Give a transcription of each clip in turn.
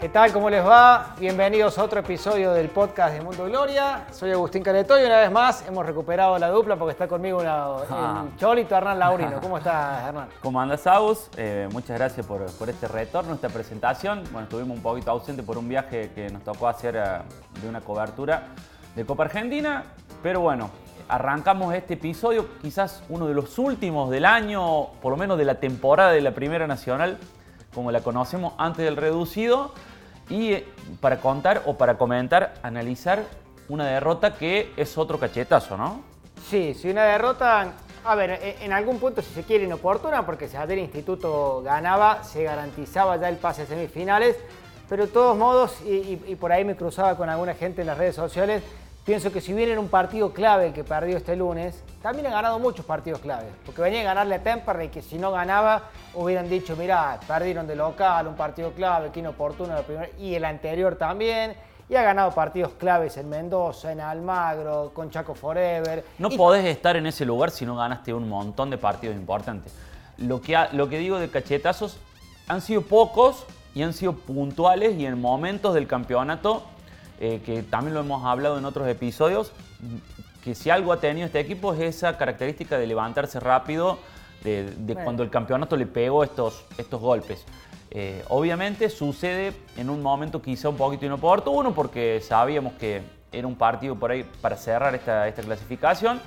¿Qué tal? ¿Cómo les va? Bienvenidos a otro episodio del podcast de Mundo Gloria. Soy Agustín Caneto y una vez más hemos recuperado la dupla porque está conmigo una, Ah. el Cholito Hernán Laurino. ¿Cómo estás, Hernán? ¿Cómo andas, Agus? Eh, muchas gracias por, por este retorno, esta presentación. Bueno, estuvimos un poquito ausente por un viaje que nos tocó hacer eh, de una cobertura de Copa Argentina, pero bueno, arrancamos este episodio, quizás uno de los últimos del año, por lo menos de la temporada de la Primera Nacional, como la conocemos antes del reducido, y eh, para contar o para comentar, analizar una derrota que es otro cachetazo, ¿no? Sí, si una derrota, a ver, e- en algún punto si se quiere inoportuna, porque si el Instituto ganaba, se garantizaba ya el pase a semifinales, pero de todos modos, y por ahí me cruzaba con alguna gente en las redes sociales, pienso que si bien era un partido clave el que perdió este lunes, también ha ganado muchos partidos claves, porque venía a ganarle a Temperley, que si no ganaba, hubieran dicho, mirá, perdieron de local, un partido clave, que inoportuno la primera, y el anterior también, y ha ganado partidos claves en Mendoza, en Almagro, con Chaco Forever. No Y- podés estar en ese lugar si no ganaste un montón de partidos importantes. Lo que, ha- lo que digo de cachetazos han sido pocos y han sido puntuales y en momentos del campeonato, eh, que también lo hemos hablado en otros episodios, que si algo ha tenido este equipo es esa característica de levantarse rápido, de, de Bueno. cuando el campeonato le pegó estos, estos golpes. Eh, obviamente sucede en un momento quizá un poquito inoportuno porque sabíamos que era un partido por ahí para cerrar esta, esta clasificación,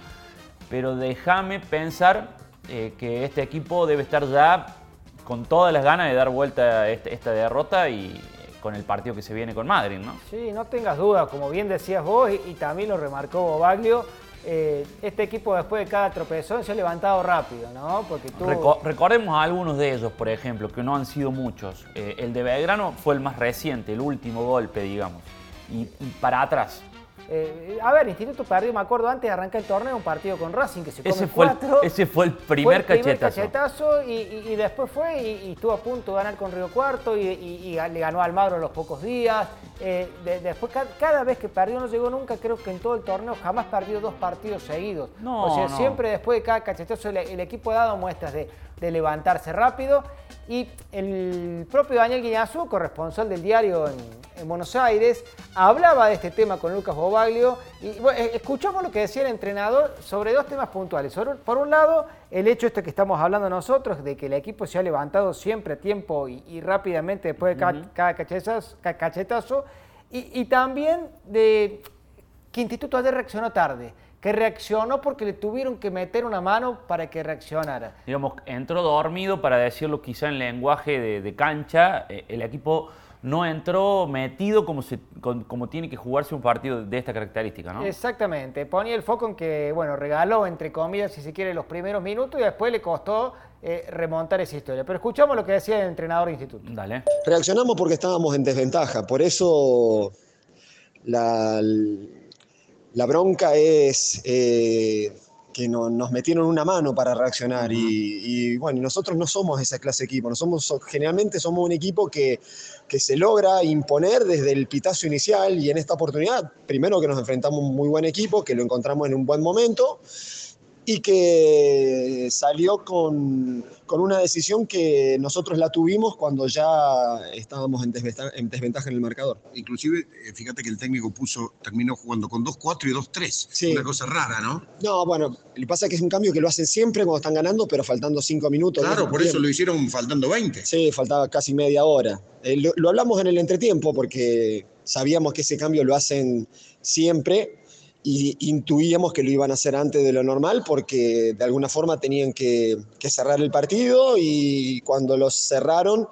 pero déjame pensar eh, que este equipo debe estar ya con todas las ganas de dar vuelta a este- esta derrota y con el partido que se viene con Madrid, ¿no? Sí, no tengas dudas, como bien decías vos y, y también lo remarcó Bobaglio, eh, este equipo después de cada tropezón se ha levantado rápido, ¿no? Porque tú... Reco- recordemos a algunos de ellos, por ejemplo, que no han sido muchos. Eh, el de Belgrano fue el más reciente, el último golpe, digamos. Y, y para atrás. Eh, a ver, Instituto perdió, me acuerdo, antes de arrancar el torneo, un partido con Racing que se come Ese fue, el, cuatro. ese fue el Fue primer el primer cachetazo. cachetazo y, y- y después fue y, y estuvo a punto de ganar con Río Cuarto y, y- y le ganó a Almagro a los pocos días. Eh, de- después, ca- cada, vez que perdió, no llegó nunca, creo que en todo el torneo jamás perdió dos partidos seguidos. No, o sea, no. siempre después de cada cachetazo el, el equipo ha dado muestras de, de levantarse rápido. Y el propio Daniel Guiñazú, corresponsal del diario en, en Buenos Aires, hablaba de este tema con Lucas Bobaglio. Y bueno, eh, escuchamos lo que decía el entrenador sobre dos temas puntuales. Por un lado, el hecho este que estamos hablando nosotros, de que el equipo se ha levantado siempre a tiempo y, y rápidamente después de cada, cada cachetazo. ca- cachetazo. Y, y también de que Instituto ayer reaccionó tarde, que reaccionó porque le tuvieron que meter una mano para que reaccionara. digamos, entró dormido, para decirlo quizá en lenguaje de, de cancha. Eh, el equipo no entró metido como, se- con- como tiene que jugarse un partido de esta característica, ¿no? Exactamente, ponía el foco en que, bueno, regaló, entre comillas, si se quiere, los primeros minutos y después le costó eh, remontar esa historia. Pero escuchamos lo que decía el entrenador de instituto. Dale. Reaccionamos porque estábamos en desventaja, por eso la, la bronca es eh, que no- nos metieron una mano para reaccionar y, y, bueno, nosotros no somos esa clase de equipo, no somos, so- generalmente somos un equipo que, que se logra imponer desde el pitazo inicial y en esta oportunidad, primero que nos enfrentamos a un muy buen equipo, que lo encontramos en un buen momento y que salió con, con una decisión que nosotros la tuvimos cuando ya estábamos en desventaja en, desventaja en el marcador. Inclusive, eh, fíjate que el técnico puso, terminó jugando con 2-4 y 2-3. Sí. Una cosa rara, ¿no? No, bueno, lo que pasa es que es un cambio que lo hacen siempre cuando están ganando, pero faltando cinco minutos. Claro, por eso lo hicieron faltando 20. Sí, faltaba casi media hora. Eh, lo, lo hablamos en el entretiempo porque sabíamos que ese cambio lo hacen siempre y intuíamos que lo iban a hacer antes de lo normal porque de alguna forma tenían que, cerrar el partido y cuando los cerraron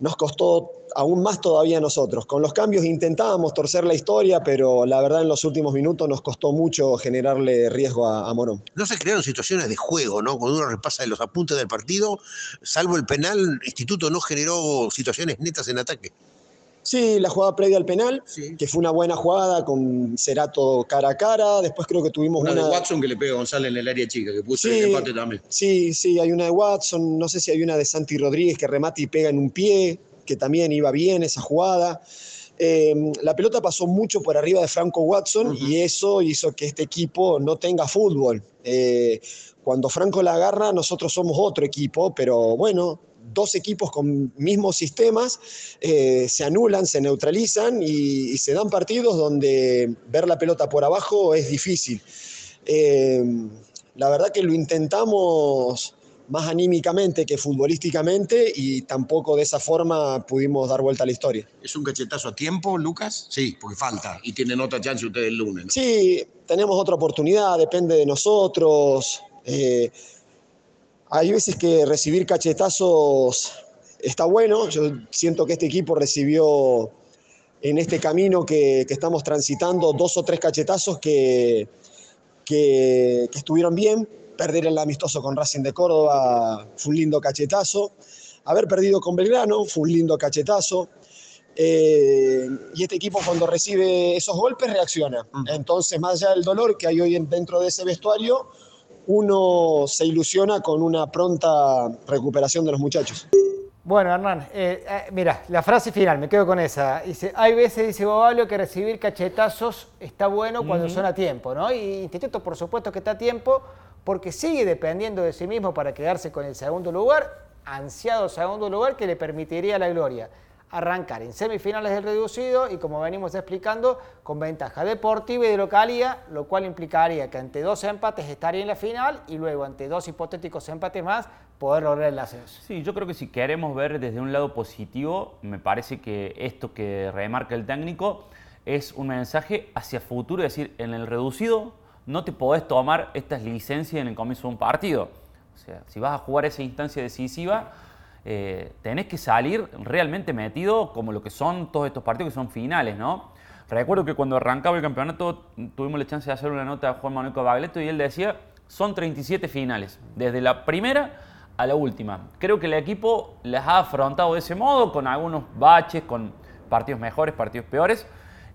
nos costó aún más todavía a nosotros. Con los cambios intentábamos torcer la historia, pero la verdad en los últimos minutos nos costó mucho generarle riesgo a, Morón. No se crearon situaciones de juego, ¿no? Cuando uno repasa los apuntes del partido, salvo el penal, Instituto no generó situaciones netas en ataque. Sí, la jugada previa al penal, Sí. que fue una buena jugada con Cerato cara a cara. Después creo que tuvimos Una una. de Watson que le pega a González en el área chica, que puso Sí. el empate también. Sí, sí, hay una de Watson. No sé si hay una de Santi Rodríguez que remata y pega en un pie, que también iba bien esa jugada. eh, la pelota pasó mucho por arriba de Franco Watson y eso hizo que este equipo no tenga fútbol. Eh, cuando Franco la agarra, nosotros somos otro equipo, pero bueno, dos equipos con mismos sistemas eh, se anulan, se neutralizan y, y se dan partidos donde ver la pelota por abajo es difícil. Eh, la verdad que lo intentamos más anímicamente que futbolísticamente y tampoco de esa forma pudimos dar vuelta a la historia. ¿Es un cachetazo a tiempo, Lucas? Sí, porque falta. Y tienen otra chance ustedes el lunes. ¿no? Sí, tenemos otra oportunidad, depende de nosotros. Eh, hay veces que recibir cachetazos está bueno. Yo siento que este equipo recibió en este camino que, que estamos transitando dos o tres cachetazos que, que, que estuvieron bien. Perder el amistoso con Racing de Córdoba fue un lindo cachetazo. Haber perdido con Belgrano fue un lindo cachetazo. Eh, y este equipo cuando recibe esos golpes reacciona. Entonces, más allá del dolor que hay hoy en- dentro de ese vestuario, uno se ilusiona con una pronta recuperación de los muchachos. Bueno, Hernán, eh, eh, mira, la frase final, me quedo con esa. Dice, hay veces, dice Bobalio, que recibir cachetazos está bueno cuando son a tiempo, ¿no? Y Instituto, por supuesto que está a tiempo, porque sigue dependiendo de sí mismo para quedarse con el segundo lugar, ansiado segundo lugar que le permitiría la gloria. Arrancar en semifinales del reducido y, como venimos explicando, con ventaja deportiva y de localía, lo cual implicaría que ante dos empates estaría en la final y luego ante dos hipotéticos empates más poder lograr el ascenso. Sí, yo creo que si queremos ver desde un lado positivo, me parece que esto que remarca el técnico es un mensaje hacia futuro, es decir, en el reducido no te podés tomar estas licencias en el comienzo de un partido. O sea, si vas a jugar esa instancia decisiva, eh, tenés que salir realmente metido como lo que son todos estos partidos que son finales, ¿no? Recuerdo que cuando arrancaba el campeonato tuvimos la chance de hacer una nota a Juan Manuel Bagleto y él decía, son 37 finales, desde la primera a la última. Creo que el equipo las ha afrontado de ese modo, con algunos baches, con partidos mejores, partidos peores,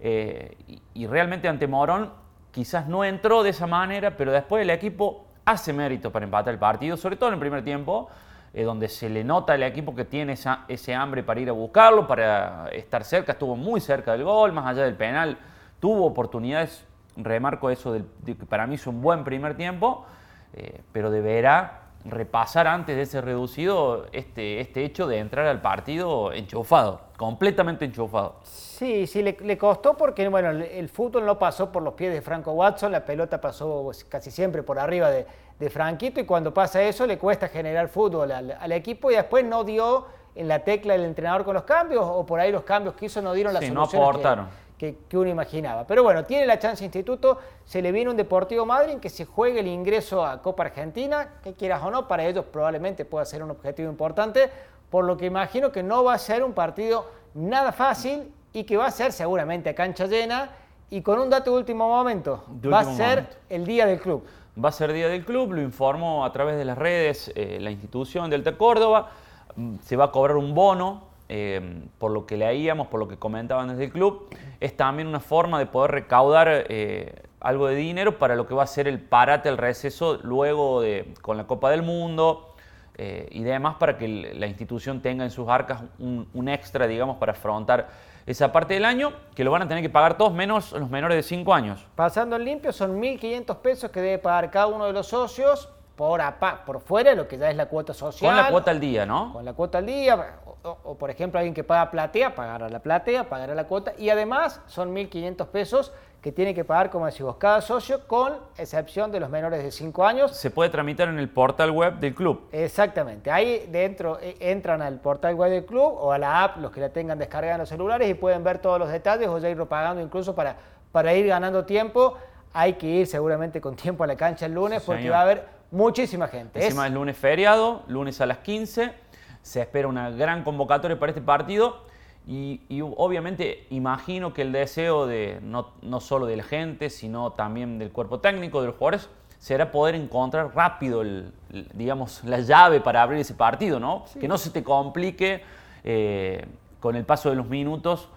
eh, y realmente ante Morón quizás no entró de esa manera, pero después el equipo hace mérito para empatar el partido, sobre todo en el primer tiempo, donde se le nota al equipo que tiene ese hambre para ir a buscarlo, para estar cerca, estuvo muy cerca del gol, más allá del penal, tuvo oportunidades, remarco eso, que para mí es un buen primer tiempo, eh, pero deberá repasar antes de ese reducido este, este hecho de entrar al partido enchufado, completamente enchufado. Sí, sí, le, costó porque bueno, el, fútbol no pasó por los pies de Franco Watson, la pelota pasó casi siempre por arriba de, de Franquito y cuando pasa eso le cuesta generar fútbol al, al equipo y después no dio en la tecla el entrenador con los cambios o por ahí los cambios que hizo no dieron las Sí, no que- aportaron. que, que uno imaginaba. Pero bueno, tiene la chance Instituto, se le viene un Deportivo Madrid en que se juegue el ingreso a Copa Argentina, que quieras o no, para ellos probablemente pueda ser un objetivo importante, por lo que imagino que no va a ser un partido nada fácil y que va a ser seguramente a cancha llena y con un dato de último momento, De va a ser momento. el día del club. Va a ser día del club, lo informó a través de las redes eh, la institución Delta Córdoba. Mm, Se va a cobrar un bono, eh, por lo que leíamos, por lo que comentaban desde el club. Es también una forma de poder recaudar eh, algo de dinero para lo que va a ser el parate, el receso luego de, con la Copa del Mundo eh, y demás para que la institución tenga en sus arcas un, un extra, digamos, para afrontar esa parte del año, que lo van a tener que pagar todos menos los menores de 5 años. Pasando en limpio son 1.500 pesos que debe pagar cada uno de los socios por, apa- por fuera de lo que ya es la cuota social. Con la cuota al día, ¿no? con la cuota al día, o, por ejemplo alguien que paga platea, pagará la platea, pagará la cuota, y además son 1.500 pesos que tiene que pagar, como decimos, cada socio, con excepción de los menores de 5 años. se puede tramitar en el portal web del club. Exactamente, ahí dentro eh, entran al portal web del club o a la app, los que la tengan descargada en los celulares y pueden ver todos los detalles o ya irlo pagando incluso para, para ir ganando tiempo. Hay que ir seguramente con tiempo a la cancha el lunes Sí, porque señor. va a haber muchísima gente. Encima es lunes feriado, lunes a las 15. Se espera una gran convocatoria para este partido. Y, y obviamente imagino que el deseo de no, no solo de la gente, sino también del cuerpo técnico, de los jugadores, será poder encontrar rápido, el- el- digamos, la llave para abrir ese partido, ¿no? Que no se te complique eh, con el paso de los minutos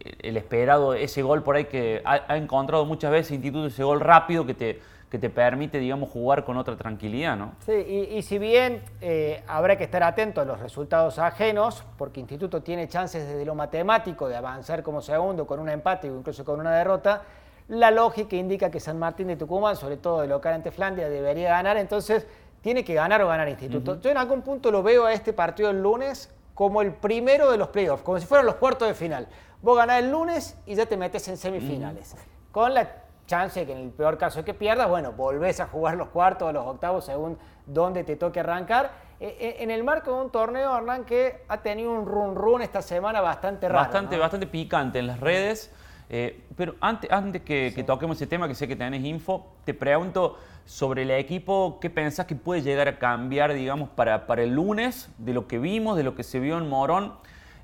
eh, el esperado, ese gol por ahí que ha, ha encontrado muchas veces Instituto, ese gol rápido que te, que te permite, digamos, jugar con otra tranquilidad, ¿no? Sí, y, y si bien eh, habrá que estar atento a los resultados ajenos, porque Instituto tiene chances desde lo matemático de avanzar como segundo con un empate o incluso con una derrota, la lógica indica que San Martín de Tucumán, sobre todo de local ante Flandia, debería ganar, entonces tiene que ganar o ganar Instituto. Yo en algún punto lo veo a este partido el lunes como el primero de los playoffs, como si fueran los cuartos de final. Vos ganás el lunes y ya te metes en semifinales. Con la chance que en el peor caso que pierdas, bueno, volvés a jugar los cuartos o los octavos según dónde te toque arrancar. Eh, eh, En el marco de un torneo, Hernán, que ha tenido un run run esta semana bastante raro. bastante, ¿no? bastante picante en las redes. Eh, pero antes, antes que, que toquemos ese tema, que sé que tenés info, te pregunto sobre el equipo, ¿qué pensás que puede llegar a cambiar, digamos, para, para el lunes, de lo que vimos, de lo que se vio en Morón?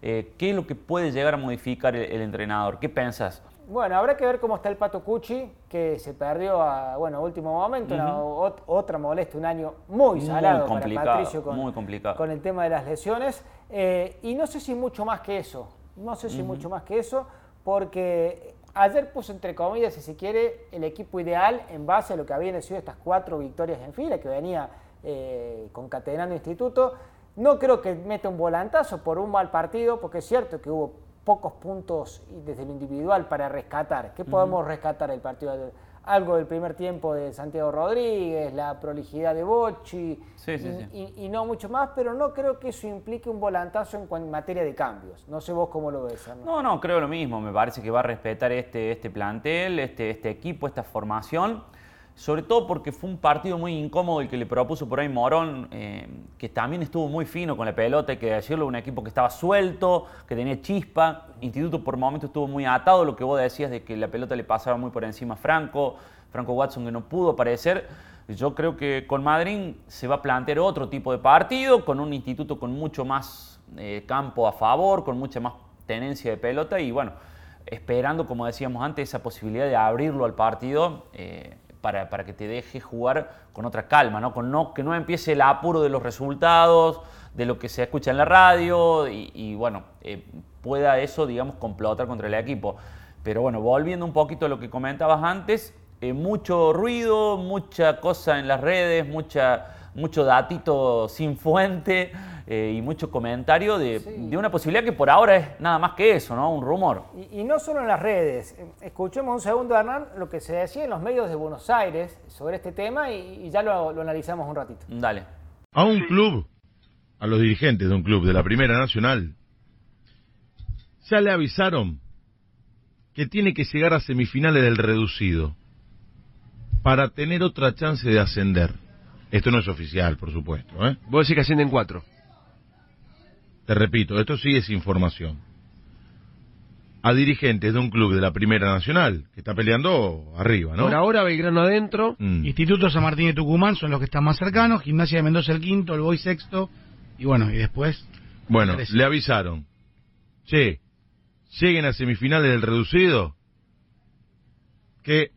Eh, ¿Qué es lo que puede llegar a modificar el, el entrenador? ¿Qué pensás? Bueno, habrá que ver cómo está el Pato Cucci, que se perdió a bueno, último momento, una- ot- otra molestia, un año muy Muy salado complicado, para Patricio con, muy complicado. con el tema de las lesiones. Eh, y no sé si mucho más que eso, no sé si mucho más que eso, porque ayer puso entre comillas, si se quiere, el equipo ideal en base a lo que habían sido estas cuatro victorias en fila que venía eh, concatenando Instituto. No creo que meta un volantazo por un mal partido, porque es cierto que hubo pocos puntos desde lo individual para rescatar. ¿Qué podemos rescatar del partido? Algo del primer tiempo de Santiago Rodríguez, la prolijidad de Sí, sí, y, sí. y- y no mucho más, pero no creo que eso implique un volantazo en, materia de cambios. No sé vos cómo lo ves. No, no, creo lo mismo. Me parece que va a respetar este, este plantel, este, este equipo, esta formación. Sobre todo porque fue un partido muy incómodo el que le propuso por ahí Morón, eh, que también estuvo muy fino con la pelota, hay que decirlo, un equipo que estaba suelto, que tenía chispa. Instituto por momentos estuvo muy atado, lo que vos decías de que la pelota le pasaba muy por encima a Franco, Franco Watson que no pudo aparecer. Yo creo que con Madrid se va a plantear otro tipo de partido, con un instituto con mucho más eh, campo a favor, con mucha más tenencia de pelota y bueno, esperando, como decíamos antes, esa posibilidad de abrirlo al partido eh, para, para que te deje jugar con otra calma, ¿no? Con no, que no empiece el apuro de los resultados, de lo que se escucha en la radio y, bueno, eh, pueda eso, digamos, complotar contra el equipo. Pero bueno, volviendo un poquito a lo que comentabas antes, eh, mucho ruido, mucha cosa en las redes, mucha, mucho datito sin fuente eh, y mucho comentario de, de una posibilidad que por ahora es nada más que eso, ¿no? Un rumor. Y, y no solo en las redes. Escuchemos un segundo, Hernán, lo que se decía en los medios de Buenos Aires sobre este tema y, y ya lo, lo analizamos un ratito. Dale. a un club, a los dirigentes de un club de la Primera Nacional, ya le avisaron que tiene que llegar a semifinales del reducido para tener otra chance de ascender. Esto no es oficial, por supuesto. ¿eh? Vos decís que ascienden cuatro. Te repito, esto sí es información. A dirigentes de un club de la Primera Nacional, que está peleando arriba, ¿no? Por ahora Belgrano adentro. Mm. Instituto San Martín de Tucumán son los que están más cercanos, Gimnasia de Mendoza el quinto, el Boy sexto, y bueno, y después... Bueno, le avisaron. Che, lleguen a semifinales del reducido que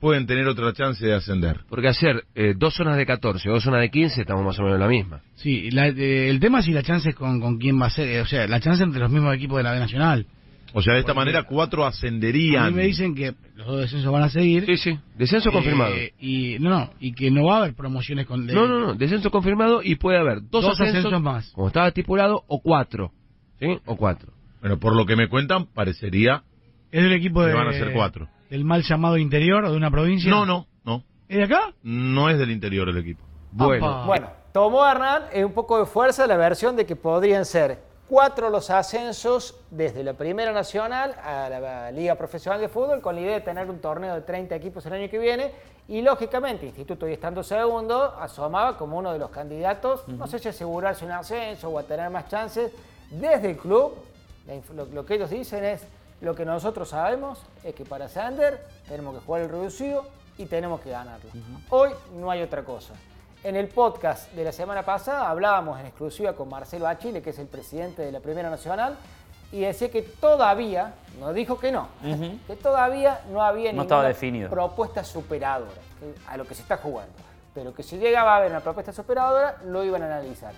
pueden tener otra chance de ascender. Porque hacer eh, dos zonas de 14 o dos zonas de 15 estamos más o menos en la misma. Sí, la- eh, el tema es si la chance es con, con quién va a ser, eh, o sea, la chance entre los mismos equipos de la B Nacional. O sea, de esta Porque- manera cuatro A ascenderían. mí me dicen que los dos descensos van a seguir. Sí, sí. Descenso eh, confirmado. Y no, no, y que no va a haber promociones con... de- No, no, no. Descenso confirmado y puede haber dos, Dos ascensos, ascensos más. como estaba estipulado, o cuatro. ¿Sí? O cuatro. Bueno, por lo que me cuentan, parecería Es del equipo que de... van a ser cuatro. Del mal llamado interior o de una provincia. No, no, no. ¿Es de acá? No es del interior el equipo. Bueno. Bueno, tomó Hernán eh, un poco de fuerza la versión de que podrían ser cuatro los ascensos desde la Primera Nacional a la Liga Profesional de Fútbol con la idea de tener un torneo de 30 equipos el año que viene y lógicamente Instituto y estando segundo asomaba como uno de los candidatos, no sé si asegurarse un ascenso o a tener más chances desde el club. lo que ellos dicen es lo que nosotros sabemos es que para Sander tenemos que jugar el reducido y tenemos que ganarlo. Hoy no hay otra cosa. En el podcast de la semana pasada hablábamos en exclusiva con Marcelo Achille, que es el presidente de la Primera Nacional, y decía que todavía, no dijo que no, que todavía no había No ninguna definido. propuesta superadora a lo que se está jugando. Pero que si llegaba a haber una propuesta superadora, lo iban a analizar.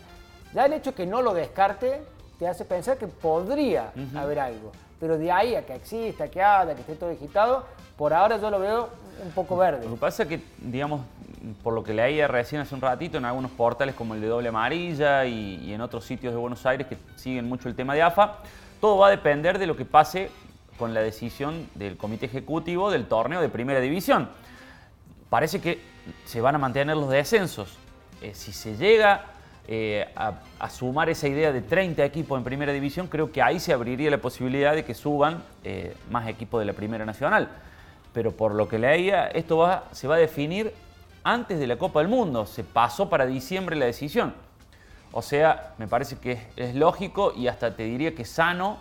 Ya el hecho que no lo descarte te hace pensar que podría haber algo. Pero de ahí a que exista, que haya, que esté todo digitado, por ahora yo lo veo un poco verde. Lo que pasa es que, digamos, por lo que leía recién hace un ratito en algunos portales como el de Doble Amarilla y, en otros sitios de Buenos Aires que siguen mucho el tema de AFA, todo va a depender de lo que pase con la decisión del comité ejecutivo del torneo de primera división. Parece que se van a mantener los descensos. Eh, si se llega eh, a, sumar esa idea de 30 equipos en primera división, creo que ahí se abriría la posibilidad de que suban eh, más equipos de la primera nacional. Pero por lo que leía, esto va, se va a definir antes de la Copa del Mundo. Se pasó para diciembre la decisión. O sea, me parece que es, es lógico y hasta te diría que sano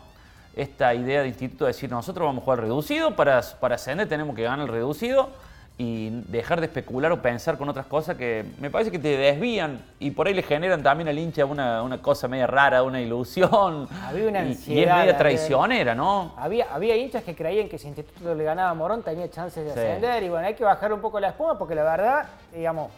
esta idea de instituto de decir nosotros vamos a jugar reducido, para, para ascender tenemos que ganar el reducido y dejar de especular o pensar con otras cosas que me parece que te desvían y por ahí le generan también al hincha una, una cosa media rara, una ilusión. Había una y- y, es ansiedad, media traicionera, ¿no? Había, había hinchas que creían que si Instituto le ganaba a Morón tenía chances de Sí. ascender y bueno, hay que bajar un poco la espuma porque la verdad, digamos,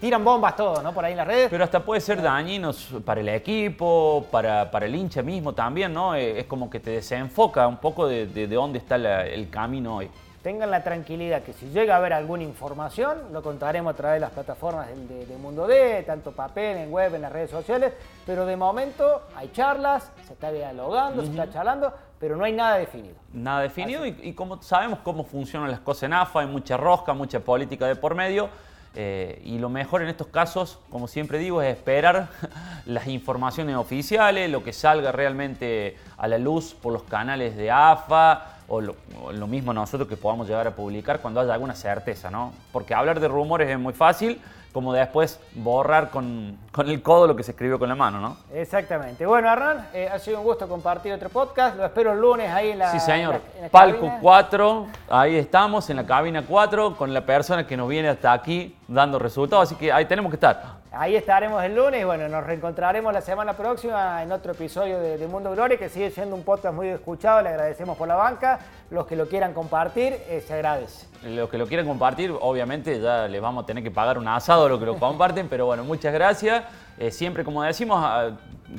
tiran bombas todos, ¿no? Por ahí en las redes. Pero hasta puede ser dañinos para el equipo, para, para el hincha mismo también, ¿no? Eh, Es como que te desenfoca un poco de, de- de dónde está la- el camino hoy. Tengan la tranquilidad que si llega a haber alguna información, lo contaremos a través de las plataformas del- de, de Mundo D, tanto papel, en web, en las redes sociales, pero de momento hay charlas, se está dialogando, se está charlando, pero no hay nada definido. Nada definido y, y como sabemos cómo funcionan las cosas en AFA, hay mucha rosca, mucha política de por medio. eh, y lo mejor en estos casos, como siempre digo, es esperar las informaciones oficiales, lo que salga realmente a la luz por los canales de AFA o lo, o lo mismo nosotros que podamos llegar a publicar cuando haya alguna certeza, ¿no? Porque hablar de rumores es muy fácil, como después borrar con, con el codo lo que se escribió con la mano, ¿no? Exactamente. Bueno, Hernán, eh, ha sido un gusto compartir otro podcast. Lo espero el lunes ahí en la. Sí, señor. en la- en la Palco cabina. 4, ahí estamos, en la cabina 4, con la persona que nos viene hasta aquí dando resultados, así que ahí tenemos que estar. Ahí estaremos el lunes y bueno, nos reencontraremos la semana próxima en otro episodio de, de Mundo Gloria, que sigue siendo un podcast muy escuchado. Le agradecemos por la banca. Los que lo quieran compartir, eh, se agradece. Los que lo quieran compartir, obviamente ya les vamos a tener que pagar un asado a los que lo comparten, pero bueno, muchas gracias. Eh, siempre, como decimos,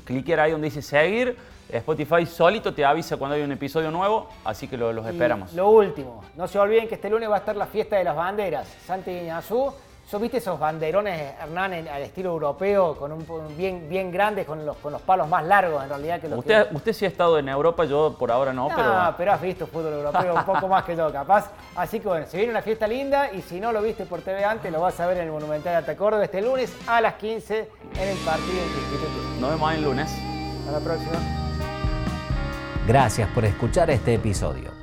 cliquear ahí donde dice seguir. Spotify solito te avisa cuando hay un episodio nuevo, así que lo- los Y esperamos. Lo último, no se olviden que este lunes va a estar la fiesta de las banderas. Santi Guiñazú. ¿Sos viste esos banderones, Hernán, en- al estilo europeo, con un, un bien, bien grandes, con los, con los palos más largos en realidad que los Usted, que... usted sí ha estado en Europa, yo por ahora no, No, pero... pero has visto fútbol europeo un poco más que yo, capaz. Así que bueno, se viene una fiesta linda y si no lo viste por TV antes, lo vas a ver en el Monumental de Atacórdoba este lunes a las 15 en el partido del Instituto. Nos vemos ahí el lunes. Hasta la próxima. Gracias por escuchar este episodio.